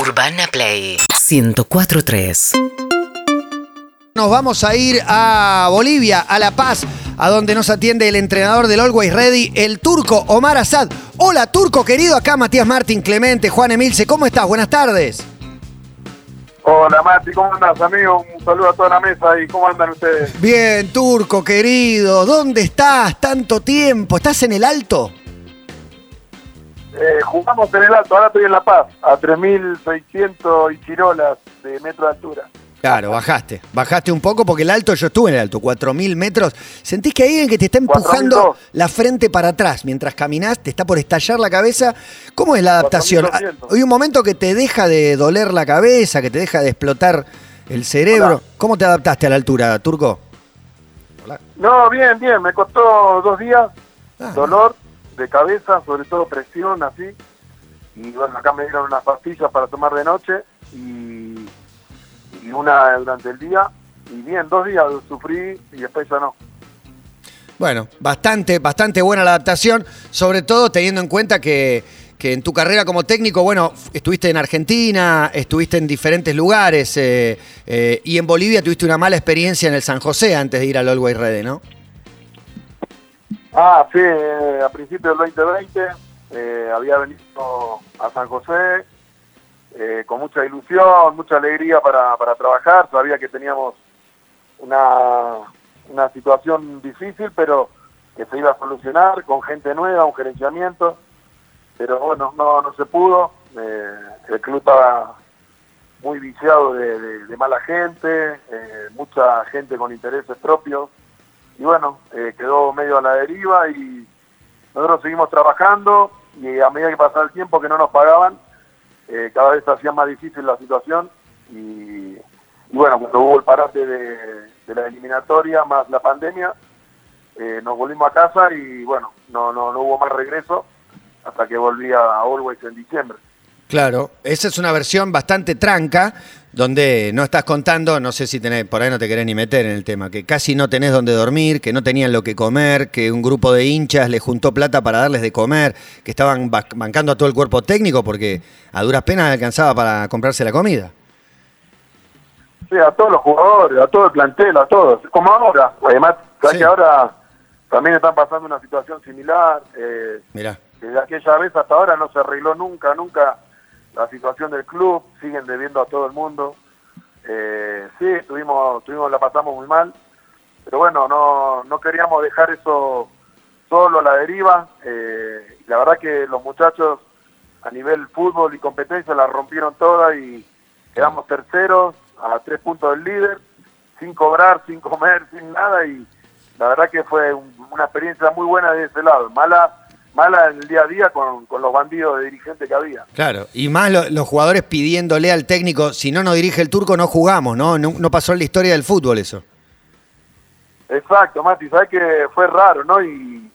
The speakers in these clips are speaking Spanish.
Urbana Play 1043. Nos vamos a ir a Bolivia, a La Paz, a donde nos atiende el entrenador del Always Ready, el turco Omar Asad. Hola, turco querido, acá Matías Martín, Clemente, Juan Emilce, ¿cómo estás? Buenas tardes. Hola Mati, ¿cómo andas amigo? Un saludo a toda la mesa y ¿cómo andan ustedes? Bien, turco querido, ¿dónde estás? Tanto tiempo, ¿estás en el alto? Eh, jugamos en el alto, ahora estoy en La Paz, a 3.600 y chirolas de metro de altura. Claro, bajaste. Bajaste un poco porque el alto, yo estuve en el alto, 4.000 metros. ¿Sentís que hay alguien que te está empujando 4.200. la frente para atrás mientras caminás? ¿Te está por estallar la cabeza? ¿Cómo es la adaptación? 4.200. Hay un momento que te deja de doler la cabeza, que te deja de explotar el cerebro. Hola. ¿Cómo te adaptaste a la altura, Turco? No, bien, bien, me costó dos días, Ah. dolor de cabeza, sobre todo presión, así. Y bueno, acá me dieron unas pastillas para tomar de noche y, una durante el día. Y bien, dos días sufrí y después ya no. Bueno, bastante, bastante buena la adaptación, sobre todo teniendo en cuenta que, que en tu carrera como técnico, bueno, estuviste en Argentina, estuviste en diferentes lugares eh, eh, y en Bolivia tuviste una mala experiencia en el San José antes de ir al Always Ready, ¿no? Ah, sí, eh, a principios del 2020 eh, había venido a San José eh, con mucha ilusión, mucha alegría para, para trabajar. Sabía que teníamos una, una situación difícil, pero que se iba a solucionar con gente nueva, un gerenciamiento. Pero bueno, no, no se pudo. Eh, el club estaba muy viciado de, de- mala gente, eh, mucha gente con intereses propios y bueno, eh, quedó medio a la deriva y nosotros seguimos trabajando y a medida que pasaba el tiempo que no nos pagaban, eh, cada vez hacía más difícil la situación y, y bueno, cuando hubo el parate de, de la eliminatoria más la pandemia, eh, nos volvimos a casa y bueno, no, no, no hubo más regreso hasta que volví a Always en diciembre. Claro, esa es una versión bastante tranca, donde no estás contando, no sé si tenés, por ahí no te querés ni meter en el tema, que casi no tenés donde dormir, que no tenían lo que comer, que un grupo de hinchas les juntó plata para darles de comer, que estaban ba- bancando a todo el cuerpo técnico porque a duras penas alcanzaba para comprarse la comida. Sí, a todos los jugadores, a todo el plantel, a todos. Como ahora. Además, Sí. que ahora también están pasando una situación similar. Eh, Mirá. desde aquella vez hasta ahora no se arregló nunca, nunca la situación del club. Siguen debiendo a todo el mundo. Eh, sí, tuvimos, tuvimos, la pasamos muy mal. Pero bueno, no, no queríamos dejar eso solo a la deriva. Eh, la verdad que los muchachos a nivel fútbol y competencia la rompieron toda y quedamos terceros a tres puntos del líder, sin cobrar, sin comer, sin nada y la verdad que fue un- una experiencia muy buena de ese lado, mala mala en el día a día con, con los bandidos de dirigentes que había. Claro, y más lo- los jugadores pidiéndole al técnico, si no nos dirige el turco no jugamos, ¿no? No, no pasó en la historia del fútbol eso. Exacto, Mati, sabes que fue raro, ¿no? Y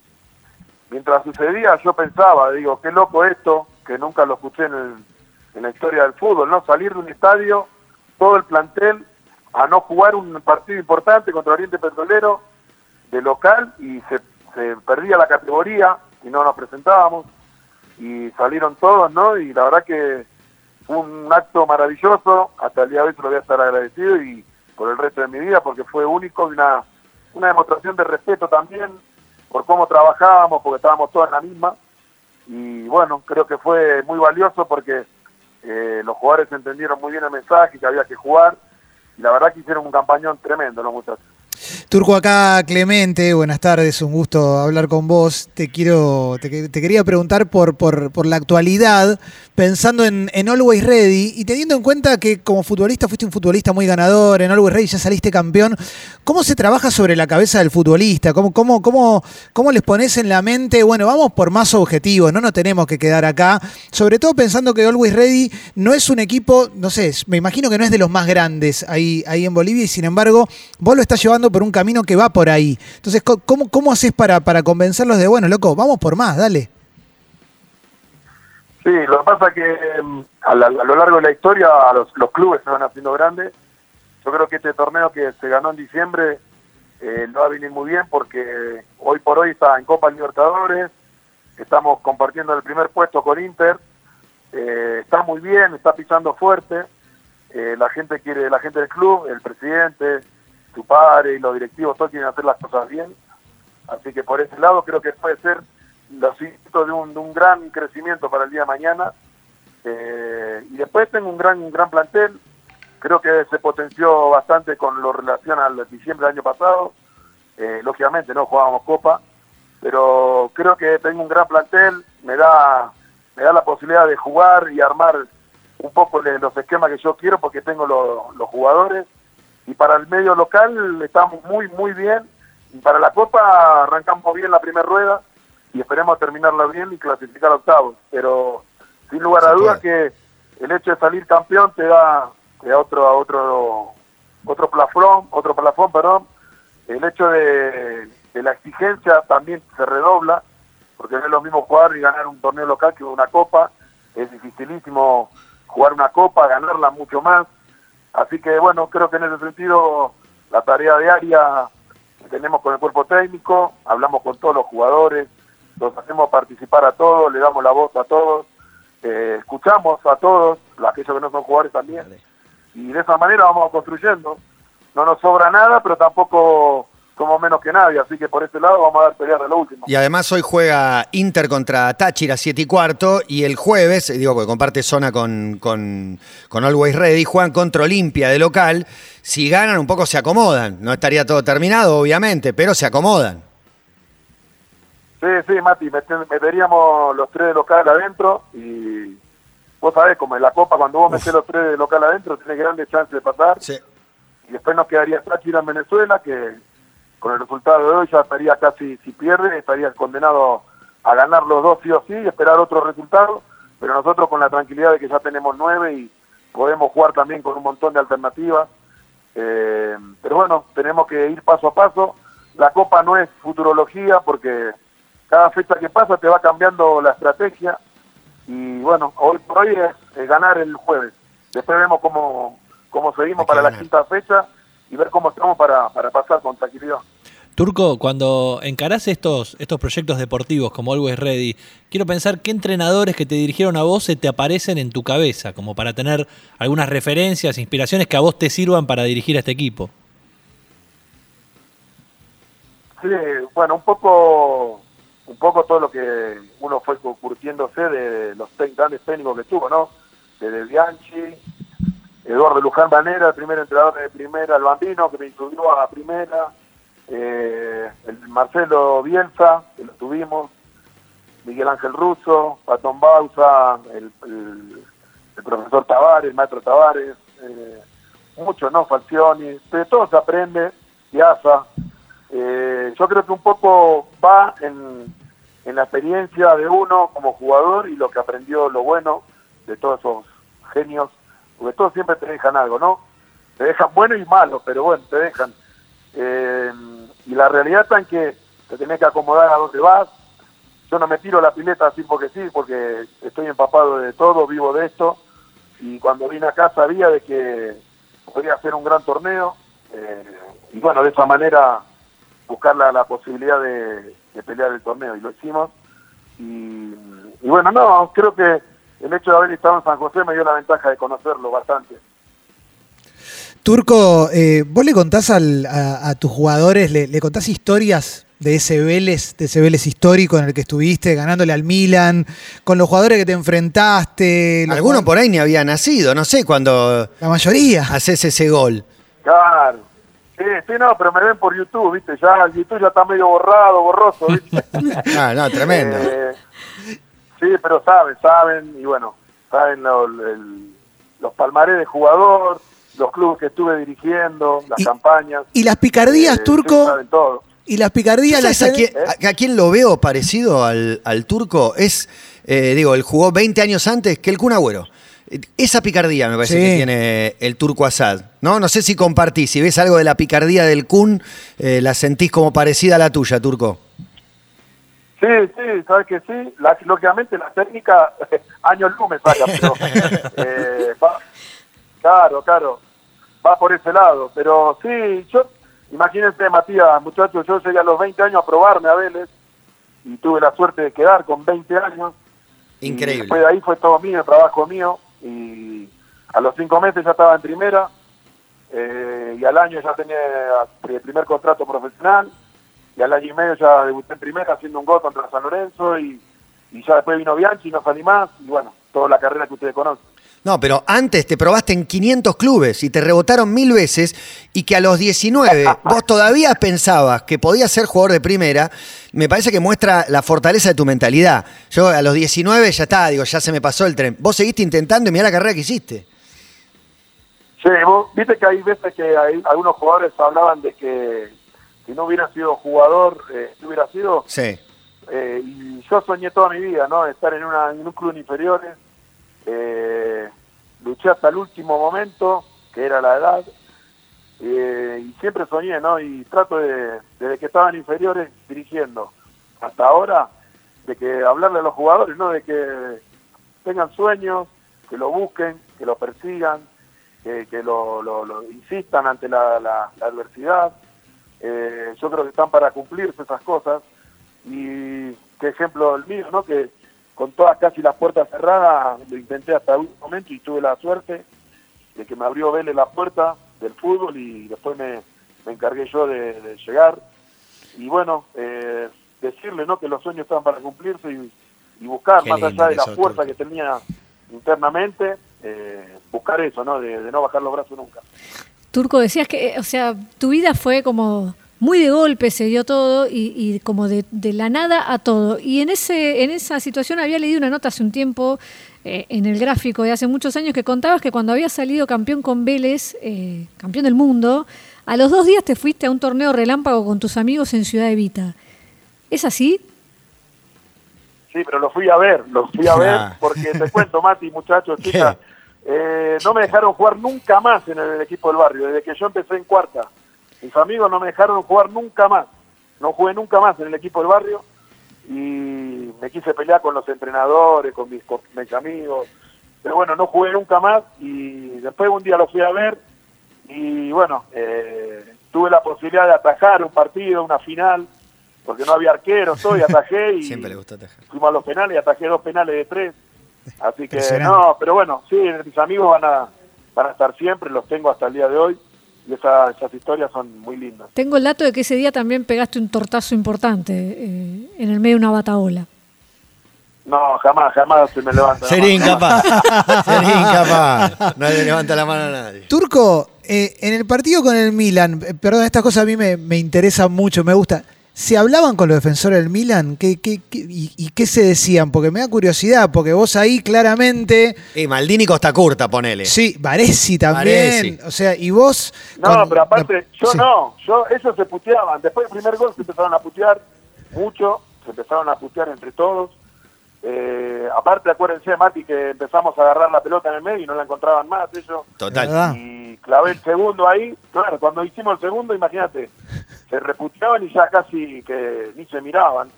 mientras sucedía yo pensaba, digo, qué loco esto, que nunca lo escuché en, el- en la historia del fútbol, ¿no? Salir de un estadio, todo el plantel, a no jugar un partido importante contra Oriente Petrolero de local y se, se perdía la categoría y no nos presentábamos y salieron todos, ¿no? Y la verdad que fue un acto maravilloso, hasta el día de hoy se lo voy a estar agradecido y por el resto de mi vida porque fue único y una, una demostración de respeto también por cómo trabajábamos, porque estábamos todos en la misma y bueno, creo que fue muy valioso porque eh, los jugadores entendieron muy bien el mensaje, que había que jugar y la verdad que hicieron un campañón tremendo los muchachos. Turco acá, Clemente, buenas tardes, un gusto hablar con vos. Te quiero, te, que- te quería preguntar por, por, por la actualidad, pensando en, en Always Ready y teniendo en cuenta que como futbolista fuiste un futbolista muy ganador, en Always Ready ya saliste campeón. ¿Cómo se trabaja sobre la cabeza del futbolista? ¿Cómo, cómo, cómo, cómo les pones en la mente, bueno, vamos por más objetivos, no nos tenemos que quedar acá? Sobre todo pensando que Always Ready no es un equipo, no sé, me imagino que no es de los más grandes ahí, ahí en Bolivia y sin embargo vos lo estás llevando por un camino que va por ahí. Entonces, ¿cómo, cómo haces para, para convencerlos de, bueno, loco, vamos por más, dale? Sí, lo que pasa es que mm, a, la- a lo largo de la historia los, los clubes se van haciendo grandes. Yo creo que este torneo que se ganó en diciembre eh, no va a venir muy bien porque hoy por hoy está en Copa Libertadores, estamos compartiendo el primer puesto con Inter eh, está muy bien, está pisando fuerte, eh, la gente quiere, la gente del club, el presidente, su padre y los directivos, todos quieren hacer las cosas bien, así que por ese lado creo que puede ser los cimientos de un, de un gran crecimiento para el día de mañana, eh, y después tengo un gran, gran plantel, creo que se potenció bastante con lo relación al diciembre del año pasado, eh, lógicamente no jugábamos copa, pero creo que tengo un gran plantel, me da, me da la posibilidad de jugar y armar un poco los esquemas que yo quiero porque tengo lo- los jugadores y para el medio local estamos muy muy bien y para la copa arrancamos bien la primera rueda y esperemos terminarla bien y clasificar a octavos, pero sin lugar a dudas que el hecho de salir campeón te da, te da otro otro otro plafón, otro plafón, perdón. El hecho de, de la exigencia también se redobla, porque no es lo mismo jugar y ganar un torneo local que una copa. Es dificilísimo jugar una copa, ganarla mucho más. Así que bueno, creo que en ese sentido la tarea diaria que tenemos con el cuerpo técnico, hablamos con todos los jugadores, los hacemos participar a todos, le damos la voz a todos, eh, escuchamos a todos, aquellos que no son jugadores también, y de esa manera vamos construyendo. No nos sobra nada, pero tampoco somos menos que nadie, así que por ese lado vamos a dar pelear de lo último. Y además hoy juega Inter contra Táchira 7 y cuarto y el jueves, eh, digo porque comparte zona con, con, con Always Ready, juegan contra Olimpia de local. Si ganan un poco se acomodan, no estaría todo terminado obviamente, pero se acomodan. Sí, sí, Mati, mete- meteríamos los tres de local adentro y vos sabés, como en la Copa, cuando vos metés los tres de local adentro, tenés grandes chances de pasar. Sí. Y después nos quedaría Táchira en Venezuela, que con el resultado de hoy ya estaría casi, si pierde, estaría condenado a ganar los dos sí o sí y esperar otro resultado. Pero nosotros con la tranquilidad de que ya tenemos nueve y podemos jugar también con un montón de alternativas. Eh, pero bueno, tenemos que ir paso a paso. La Copa no es futurología porque cada fecha que pasa te va cambiando la estrategia. Y bueno, hoy por hoy es, es ganar el jueves. Después vemos cómo, cómo seguimos para la quinta fecha y ver cómo estamos para, para pasar con tranquilidad. Turco, cuando encarás estos, estos proyectos deportivos como Always Ready, quiero pensar qué entrenadores que te dirigieron a vos se te aparecen en tu cabeza, como para tener algunas referencias, inspiraciones que a vos te sirvan para dirigir a este equipo. Sí, bueno, un poco, un poco todo lo que uno fue curtiéndose de los grandes técnicos que tuvo, ¿no? Desde Bianchi, Eduardo Luján Banera, el primer entrenador de primera, el Bambino, que me subió a primera, eh, el Marcelo Bielsa, que lo tuvimos, Miguel Ángel Russo, Patón Bausa, el, profesor Tavares, el maestro Tavares, eh, muchos, ¿no? Falcioni, de todo se aprende, Piazza. Eh, yo creo que un poco va en, en la experiencia de uno como jugador y lo que aprendió lo bueno de todos esos genios, porque todos siempre te dejan algo, ¿no? Te dejan bueno y malo, pero bueno, te dejan. Eh, y la realidad está en que te tenés que acomodar a donde vas. Yo no me tiro la pileta así porque sí, porque estoy empapado de todo, vivo de esto. Y cuando vine acá sabía de que podía hacer un gran torneo. eh, y bueno, de esa manera buscar la, posibilidad de, pelear el torneo. Y lo hicimos. Y bueno, no, creo que el hecho de haber estado en San José me dio la ventaja de conocerlo bastante. Turco, eh, vos le contás al- a, a tus jugadores, le, le contás historias de ese Vélez, de ese Vélez histórico en el que estuviste, ganándole al Milan, con los jugadores que te enfrentaste. los Alguno jugad- por ahí ni había nacido, no sé cuando La mayoría. haces ese gol. Claro. Sí, sí, no, pero me ven por YouTube, ¿viste? Ya el YouTube ya está medio borrado, borroso, ¿viste? Ah, no, tremendo. Eh, sí, pero saben, saben, y bueno, saben lo- el- los palmarés de jugador, los clubes que estuve dirigiendo, las Y- campañas. Y las picardías, Eh, Turco, sí, saben todo. y las picardías las ¿Sabes a quién, a- a quién lo veo parecido al, al turco? Es, eh, digo, él jugó 20 años antes que el Kun Agüero. Eh, Esa picardía me parece Sí. que tiene el turco Asad. ¿no? no sé si compartís, si ves algo de la picardía del Kun, eh, la sentís como parecida a la tuya, turco. Sí, sí, sabes que sí. La- lógicamente la técnica, años luz me saca, pero eh, va, claro, claro, va por ese lado. Pero sí, yo, imagínense, Matías, muchachos, yo llegué a los 20 años a probarme a Vélez y tuve la suerte de quedar con 20 años. Y Increíble. después de ahí fue todo mío, trabajo mío. Y a los cinco meses ya estaba en primera. eh, y al año ya tenía el primer contrato profesional. Y al año y medio ya debuté en primera haciendo un gol contra San Lorenzo. Y, y ya después vino Bianchi, no salí más. Y bueno, toda la carrera que ustedes conocen. No, pero antes te probaste en 500 clubes y te rebotaron mil veces y que a los 19 vos todavía pensabas que podías ser jugador de primera, me parece que muestra la fortaleza de tu mentalidad. Yo a los 19 ya está, digo, ya se me pasó el tren. Vos seguiste intentando y mirá la carrera que hiciste. Sí, vos viste que hay veces que hay, algunos jugadores hablaban de que si no hubiera sido jugador, eh, si hubiera sido... Sí. Eh, y yo soñé toda mi vida, ¿no? Estar en, una, en un club de inferiores. Eh, luché hasta el último momento, que era la edad. eh, y siempre soñé, ¿no? Y trato de, desde que estaban inferiores, dirigiendo, hasta ahora, de que hablarle a los jugadores, ¿no? De que tengan sueños, que lo busquen, que lo persigan, que, que lo, lo- lo insistan ante la, la- la adversidad. Eh, yo creo que están para cumplirse esas cosas y qué ejemplo el mío, ¿no? Que con todas casi las puertas cerradas lo intenté hasta último momento y tuve la suerte de que me abrió Vélez la puerta del fútbol y después me, me encargué yo de, de llegar y bueno, eh, decirle, ¿no? Que los sueños están para cumplirse y, y buscar, Qué más allá de la eso, fuerza que tenía internamente, eh, buscar eso, ¿no? De, de no bajar los brazos nunca. Turco, decías que, eh, o sea, tu vida fue como muy de golpe, se dio todo y, y como de, de la nada a todo. Y en ese en esa situación había leído una nota hace un tiempo eh, en el gráfico de hace muchos años que contabas que cuando habías salido campeón con Vélez, eh, campeón del mundo, a los dos días te fuiste a un torneo relámpago con tus amigos en Ciudad Evita. ¿Es así? Sí, pero lo fui a ver, lo fui a ver Ah. porque te cuento, Mati, muchachos, chicas, eh, no me dejaron jugar nunca más en el equipo del barrio, desde que yo empecé en cuarta. Mis amigos no me dejaron jugar nunca más, no jugué nunca más en el equipo del barrio y me quise pelear con los entrenadores, con mis, con mis amigos, pero bueno, no jugué nunca más y después un día lo fui a ver y bueno, eh, tuve la posibilidad de atajar un partido, una final, porque no había arquero, todo, y atajé y Siempre le atajar. fuimos a los penales y atajé dos penales de tres. Así que no, pero bueno, sí, mis amigos van a, van a estar siempre, los tengo hasta el día de hoy y esa- esas historias son muy lindas. Tengo el dato de que ese día también pegaste un tortazo importante eh, en el medio de una bataola. No, jamás, jamás se me levanta. la Sería incapaz. Sería incapaz. No le levanta la mano a nadie. Turco, eh, en el partido con el Milan, eh, perdón, estas cosas a mí me, me interesan mucho, me gusta. ¿Se hablaban con los defensores del Milan? ¿Qué, qué- qué- y, y qué se decían? Porque me da curiosidad, porque vos ahí claramente. Y Maldini Costa Curta, ponele. Sí, Varesi también. Varesi. O sea, y vos. No, con- pero aparte, yo Sí. no, yo ellos se puteaban. Después del primer gol se empezaron a putear mucho, se empezaron a putear entre todos. Eh, aparte, acuérdense, Mati, que empezamos a agarrar la pelota en el medio y no la encontraban más ellos. Total. Y clavé el segundo ahí. Claro, cuando hicimos el segundo, imagínate, se reputeaban y ya casi que ni se miraban.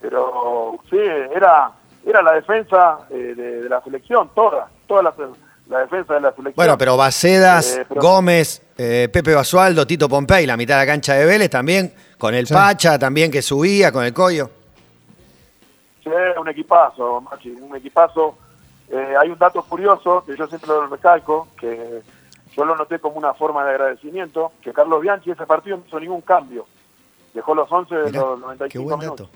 Pero sí, era era la defensa eh, de, de la selección, toda, toda la, la defensa de la selección. Bueno, pero Bacedas, Eh, pero- Gómez, eh, Pepe Basualdo, Tito Pompey, la mitad de la cancha de Vélez también, con el Sí. Pacha también que subía, con el Coyo. Sí, un equipazo, Machi, un equipazo. Eh, hay un dato curioso que yo siempre lo recalco, que yo lo noté como una forma de agradecimiento, que Carlos Bianchi ese partido no hizo ningún cambio. Dejó los 11 de los qué 95 buen minutos.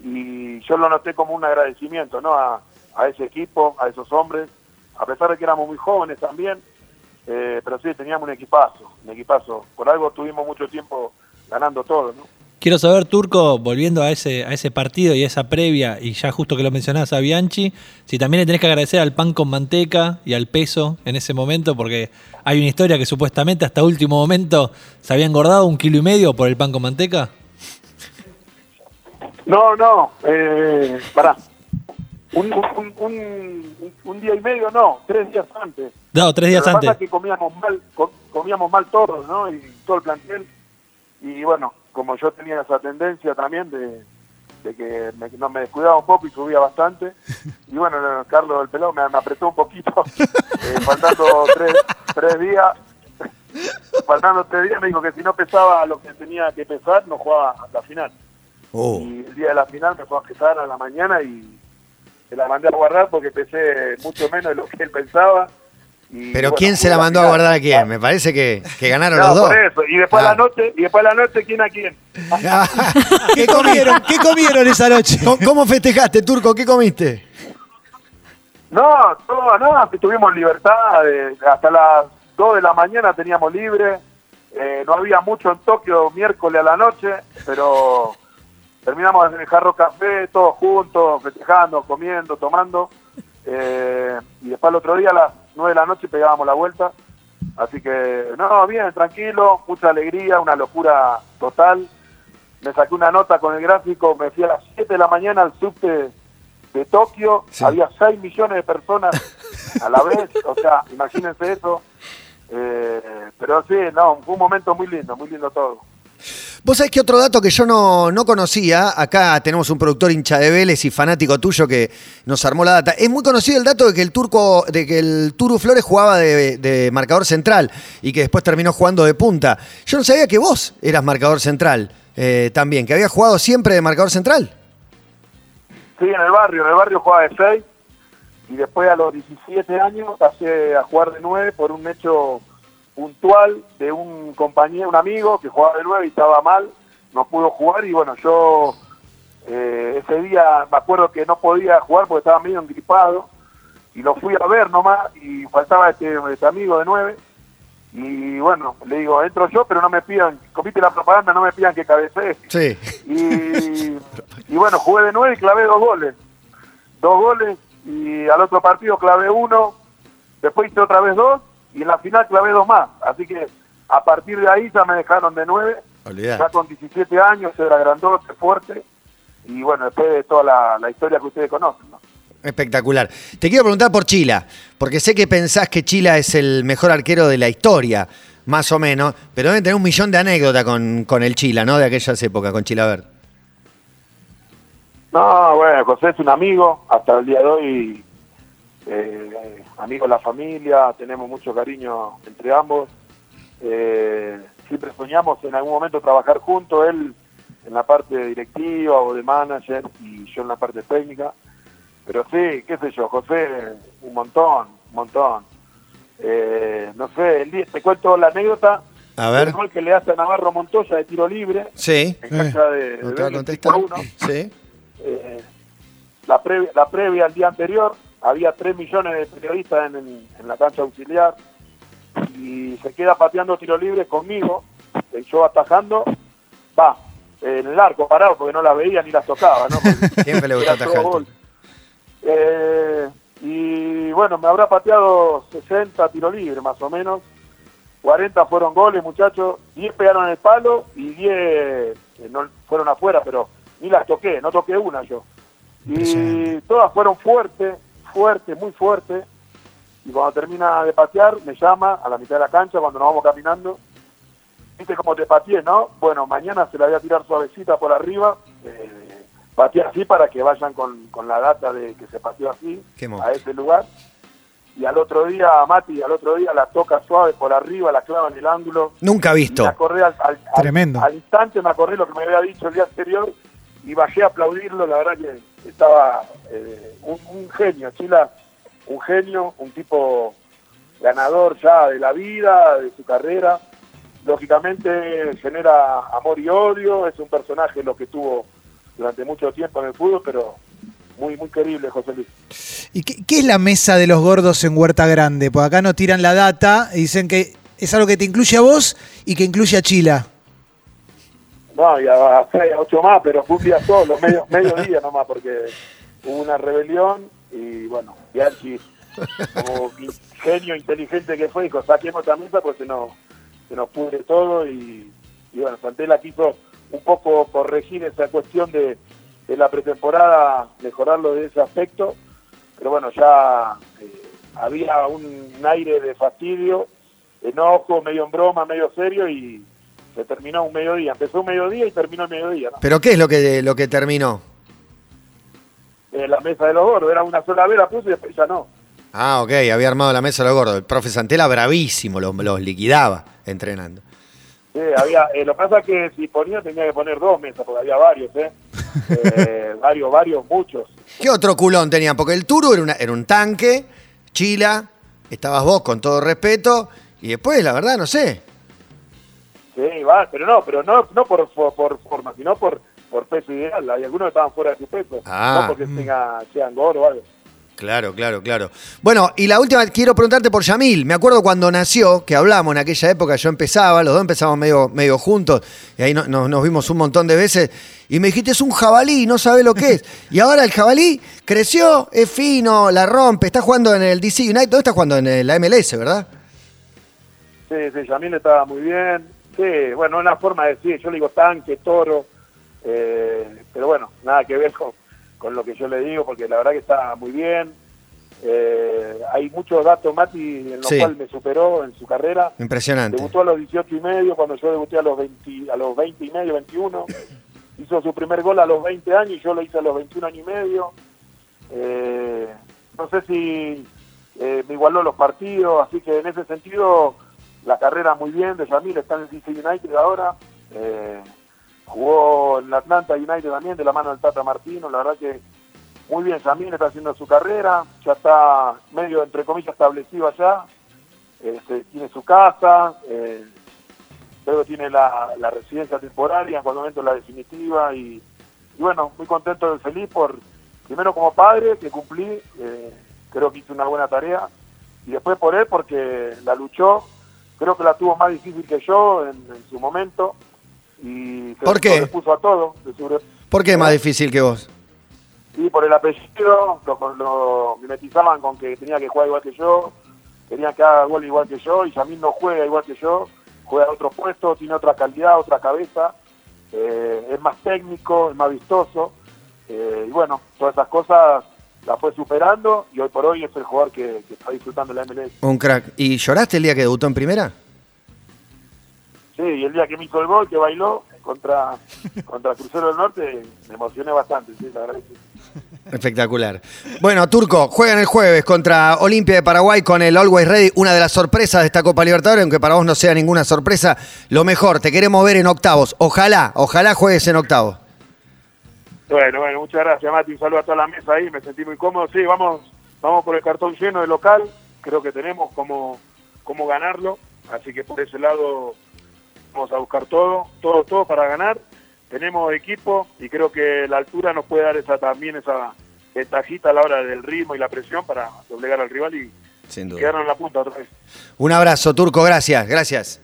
Y yo lo noté como un agradecimiento ¿no? a, a ese equipo, a esos hombres, a pesar de que éramos muy jóvenes también, eh, pero sí, teníamos un equipazo, un equipazo. Por algo tuvimos mucho tiempo ganando todo, ¿no? Quiero saber, Turco, volviendo a ese, a ese partido y a esa previa, y ya justo que lo mencionás a Bianchi, si también le tenés que agradecer al pan con manteca y al peso en ese momento, porque hay una historia que supuestamente hasta último momento se había engordado un kilo y medio por el pan con manteca. No, no, eh, pará. Un, un, un, un- un día y medio, no, tres días antes. No, tres días pasa antes. es que comíamos mal, co- comíamos mal todos, ¿no? Y todo el plantel. Y bueno, como yo tenía esa tendencia también de, de que me, no me descuidaba un poco y subía bastante. Y bueno, no, Carlos del Pelado me, me apretó un poquito, eh, faltando tres, tres días. Faltando tres días me dijo que si no pesaba lo que tenía que pesar, no jugaba hasta la final. Uh, Y el día de la final me fue a pesar a la mañana y se la mandé a guardar porque pesé mucho menos de lo que él pensaba. Y, Pero bueno, ¿quién se la mandó a guardar a quién? Me parece que, que ganaron No, los dos. por eso. Y después a Ah. la noche, y después a la noche, ¿quién a quién? ¿Qué comieron? ¿Qué comieron esa noche? ¿Cómo, cómo festejaste, Turco? ¿Qué comiste? No, no, no, tuvimos libertad, eh, hasta las 2 de la mañana teníamos libre, eh, no había mucho en Tokio miércoles a la noche, pero terminamos en el jarro café, todos juntos, festejando, comiendo, tomando, eh, y después el otro día a las 9 de la noche pegábamos la vuelta, así que, no, bien, tranquilo, mucha alegría, una locura total, me saqué una nota con el gráfico, me fui a las 7 de la mañana al subte de Tokio, Sí. había 6 millones de personas a la vez, o sea, imagínense eso. Eh, pero sí, no, fue un momento muy lindo, muy lindo todo. Vos sabés que otro dato que yo no, no conocía, acá tenemos un productor hincha de Vélez y fanático tuyo que nos armó la data. Es muy conocido el dato de que el turco, de que el Turu Flores jugaba de, de marcador central y que después terminó jugando de punta. Yo no sabía que vos eras marcador central eh, también, que habías jugado siempre de marcador central. Sí, en el barrio, en el barrio jugaba de 6 y después a los 17 años pasé a jugar de 9 por un hecho puntual de un compañero, un amigo que jugaba de 9 y estaba mal, no pudo jugar y bueno, yo eh, ese día me acuerdo que no podía jugar porque estaba medio engripado y lo fui a ver nomás y faltaba este, este amigo de 9 y bueno, le digo, entro yo, pero no me pidan, comiste la propaganda, no me pidan que cabecee. Sí. Y, y bueno, jugué de nueve y clavé dos goles. Dos goles y al otro partido clavé uno, después hice otra vez dos y en la final clavé dos más. Así que a partir de ahí ya me dejaron de nueve, Olvidate. ya con 17 años, era grandote, fuerte y bueno, después de toda la, la historia que ustedes conocen. ¿no? Espectacular. Te quiero preguntar por Chila, porque sé que pensás que Chila es el mejor arquero de la historia, más o menos, pero deben tener un millón de anécdotas con, con el Chila, ¿no? De aquellas épocas, con Chilaver. No, bueno, José es un amigo, hasta el día de hoy, eh, amigo de la familia, tenemos mucho cariño entre ambos. Eh, siempre soñamos en algún momento trabajar juntos, él en la parte directiva o de manager y yo en la parte técnica. Pero sí, qué sé yo, José, un montón, un montón. Eh, no sé, el día, te cuento la anécdota. A ver. El gol que le hace a Navarro Montoya de tiro libre Sí. en cancha de, de ¿No te va a Vélez, contestar? 5 a 1. Sí. Eh, la, previa, la previa al día anterior, había 3 millones de periodistas en, en- en la cancha auxiliar y se queda pateando tiro libre conmigo, y yo atajando, va, en el arco parado porque no las veía ni las tocaba, ¿no? Siempre le todo atajar. Eh, y bueno, me habrá pateado 60 tiro libre más o menos. 40 fueron goles, muchachos. 10 pegaron el palo y 10 eh, no fueron afuera, pero ni las toqué, no toqué una yo. Y todas fueron fuertes, fuertes, muy fuertes. Y cuando termina de patear, me llama a la mitad de la cancha cuando nos vamos caminando. Viste cómo te pateé, ¿no? Bueno, mañana se la voy a tirar suavecita por arriba. Eh, pateé así para que vayan con, con la data de que se pateó así a ese lugar. Y al otro día, Mati, al otro día la toca suave por arriba, la clava en el ángulo. Nunca Y visto. me acordé al, al- al- Tremendo. al instante, me acordé lo que me había dicho el día anterior y bajé a aplaudirlo. La verdad que estaba eh, un, genio, Chila, un genio, un tipo ganador ya de la vida, de su carrera. Lógicamente genera amor y odio, es un personaje lo que tuvo durante mucho tiempo en el fútbol, pero muy, muy querible, José Luis. ¿Y qué, qué es la mesa de los gordos en Huerta Grande? Porque acá no tiran la data y dicen que es algo que te incluye a vos y que incluye a Chila. No, y a, ocho más, pero fue un día solo, medio, medio día nomás, porque hubo una rebelión y bueno, Bianchi, como genio inteligente que fue, dijo, saquemos esta mesa pues se nos, se nos pudre todo y, y bueno, Santela quiso un poco corregir esa cuestión de, de la pretemporada, mejorarlo de ese aspecto, pero bueno, ya eh, había un aire de fastidio, enojo, medio en broma, medio serio y se terminó un mediodía. Empezó un mediodía y terminó el mediodía, ¿no? ¿Pero qué es lo que, lo que terminó? En la mesa de los gordos, era una sola vez la puse y después ya no. Ah, ok, había armado la mesa de los gordos. El profe Santela bravísimo, los, los liquidaba entrenando. Sí, había, eh, lo que pasa es que si ponía tenía que poner dos mesas, porque había varios, ¿eh? Eh, varios, varios, muchos. ¿Qué otro culón tenían? Porque el Turu era, una- era un tanque, Chila, estabas vos con todo respeto, y después, la verdad, no sé. Sí, va, pero no, pero no, no por, por, por forma, sino por, por peso ideal. Hay algunos que estaban fuera de su peso, Ah. no porque tenga, sean gordos o algo. Claro, claro, claro. Bueno, y la última, quiero preguntarte por Yamil. Me acuerdo cuando nació, que hablamos en aquella época, yo empezaba, los dos empezamos medio, medio juntos, y ahí no- no- nos vimos un montón de veces, y me dijiste, es un jabalí, no sabes lo que es. Y ahora el jabalí creció, es fino, la rompe, está jugando en el DC United, ¿dónde está jugando? En la MLS, ¿verdad? Sí, sí, Yamil estaba muy bien. Sí, bueno, una forma de decir, yo le digo tanque, toro, eh, pero bueno, nada que ver con, con lo que yo le digo, porque la verdad que está muy bien. Eh, hay muchos datos, Mati, en los Sí. cuales me superó en su carrera. Impresionante. Debutó a los 18 y medio, cuando yo debuté a los 20, a los 20 y medio, 21. Hizo su primer gol a los 20 años y yo lo hice a los 21 años y medio. Eh, no sé si eh, me igualó los partidos, así que en ese sentido la carrera muy bien de Yamil, está en el DC United ahora. Eh, jugó en Atlanta United también de la mano del Tata Martino, la verdad que muy bien Yamil está haciendo su carrera, ya está medio entre comillas establecido allá, este, tiene su casa, eh, que tiene la, la residencia temporaria, en cualquier momento la definitiva y, bueno, muy contento y feliz por, primero como padre que cumplí, eh, creo que hice una buena tarea y después por él porque la luchó, creo que la tuvo más difícil que yo en, en su momento y se ¿Por qué? sobrepuso a todo, sobre- ¿Por qué es más difícil que vos? y por el apellido lo, lo mimetizaban con que tenía que jugar igual que yo, querían que haga gol igual que yo, y Yamil no juega igual que yo, juega a otro puesto, tiene otra calidad, otra cabeza, eh, es más técnico, es más vistoso, eh, y bueno, todas esas cosas las fue superando, y hoy por hoy es el jugador que, que está disfrutando la MLS. Un crack. ¿Y lloraste el día que debutó en primera? Sí, y el día que me hizo el gol, que bailó contra, contra Crucero del Norte, me emocioné bastante, sí, la verdad que sí. Espectacular. Bueno, Turco, juegan el jueves contra Olimpia de Paraguay con el Always Ready, una de las sorpresas de esta Copa Libertadores, aunque para vos no sea ninguna sorpresa. Lo mejor, te queremos ver en octavos. Ojalá, ojalá juegues en octavos. Bueno, bueno, muchas gracias, Mati. Un saludo a toda la mesa ahí, me sentí muy cómodo. Sí, vamos, vamos por el cartón lleno de local. Creo que tenemos cómo, cómo ganarlo. Así que por ese lado vamos a buscar todo, todo, todo para ganar. Tenemos equipo y creo que la altura nos puede dar esa también esa ventajita a la hora del ritmo y la presión para doblegar al rival y Sin duda. quedarnos en la punta otra vez. Un abrazo, Turco, gracias, gracias.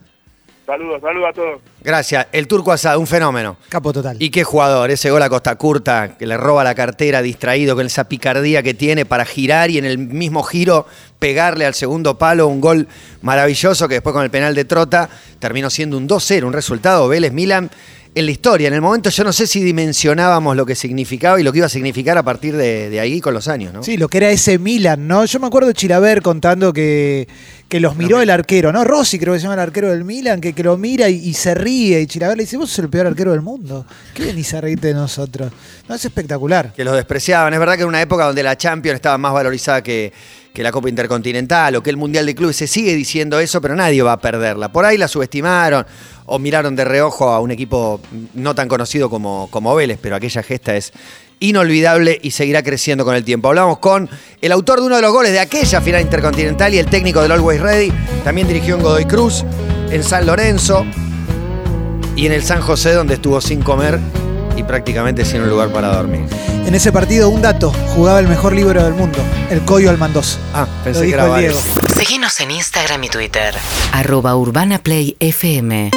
Saludos, saludos a todos. Gracias. El Turco Asad, un fenómeno. Capo total. Y qué jugador, ese gol a costa curta, que le roba la cartera, distraído, con esa picardía que tiene para girar y en el mismo giro pegarle al segundo palo un gol maravilloso que después con el penal de Trota terminó siendo un 2-0, un resultado Vélez-Milan en la historia. En el momento yo no sé si dimensionábamos lo que significaba y lo que iba a significar a partir de, de ahí con los años, ¿no? Sí, lo que era ese Milan, ¿no? Yo me acuerdo de Chilaver contando que, que los miró el arquero, ¿no? Rossi creo que se llama el arquero del Milan, que, que lo mira y, y se ríe. Y Chilaver le dice, vos sos el peor arquero del mundo. ¿Qué venís a reírte de nosotros? No, es espectacular. que los despreciaban. Es verdad que era una época donde la Champions estaba más valorizada que, que la Copa Intercontinental o que el Mundial de Clubes. Se sigue diciendo eso, pero nadie va a perderla. Por ahí la subestimaron o miraron de reojo a un equipo no tan conocido como, como Vélez, pero aquella gesta es inolvidable y seguirá creciendo con el tiempo. Hablamos con el autor de uno de los goles de aquella final intercontinental y el técnico del Always Ready. También dirigió en Godoy Cruz, en San Lorenzo y en el San José, donde estuvo sin comer y prácticamente sin un lugar para dormir. En ese partido, un dato, jugaba el mejor libro del mundo, el Coyo Almandoz. Ah, Lo pensé que era el. Diego. Seguinos en Instagram y Twitter. Arroba Urbana Play FM.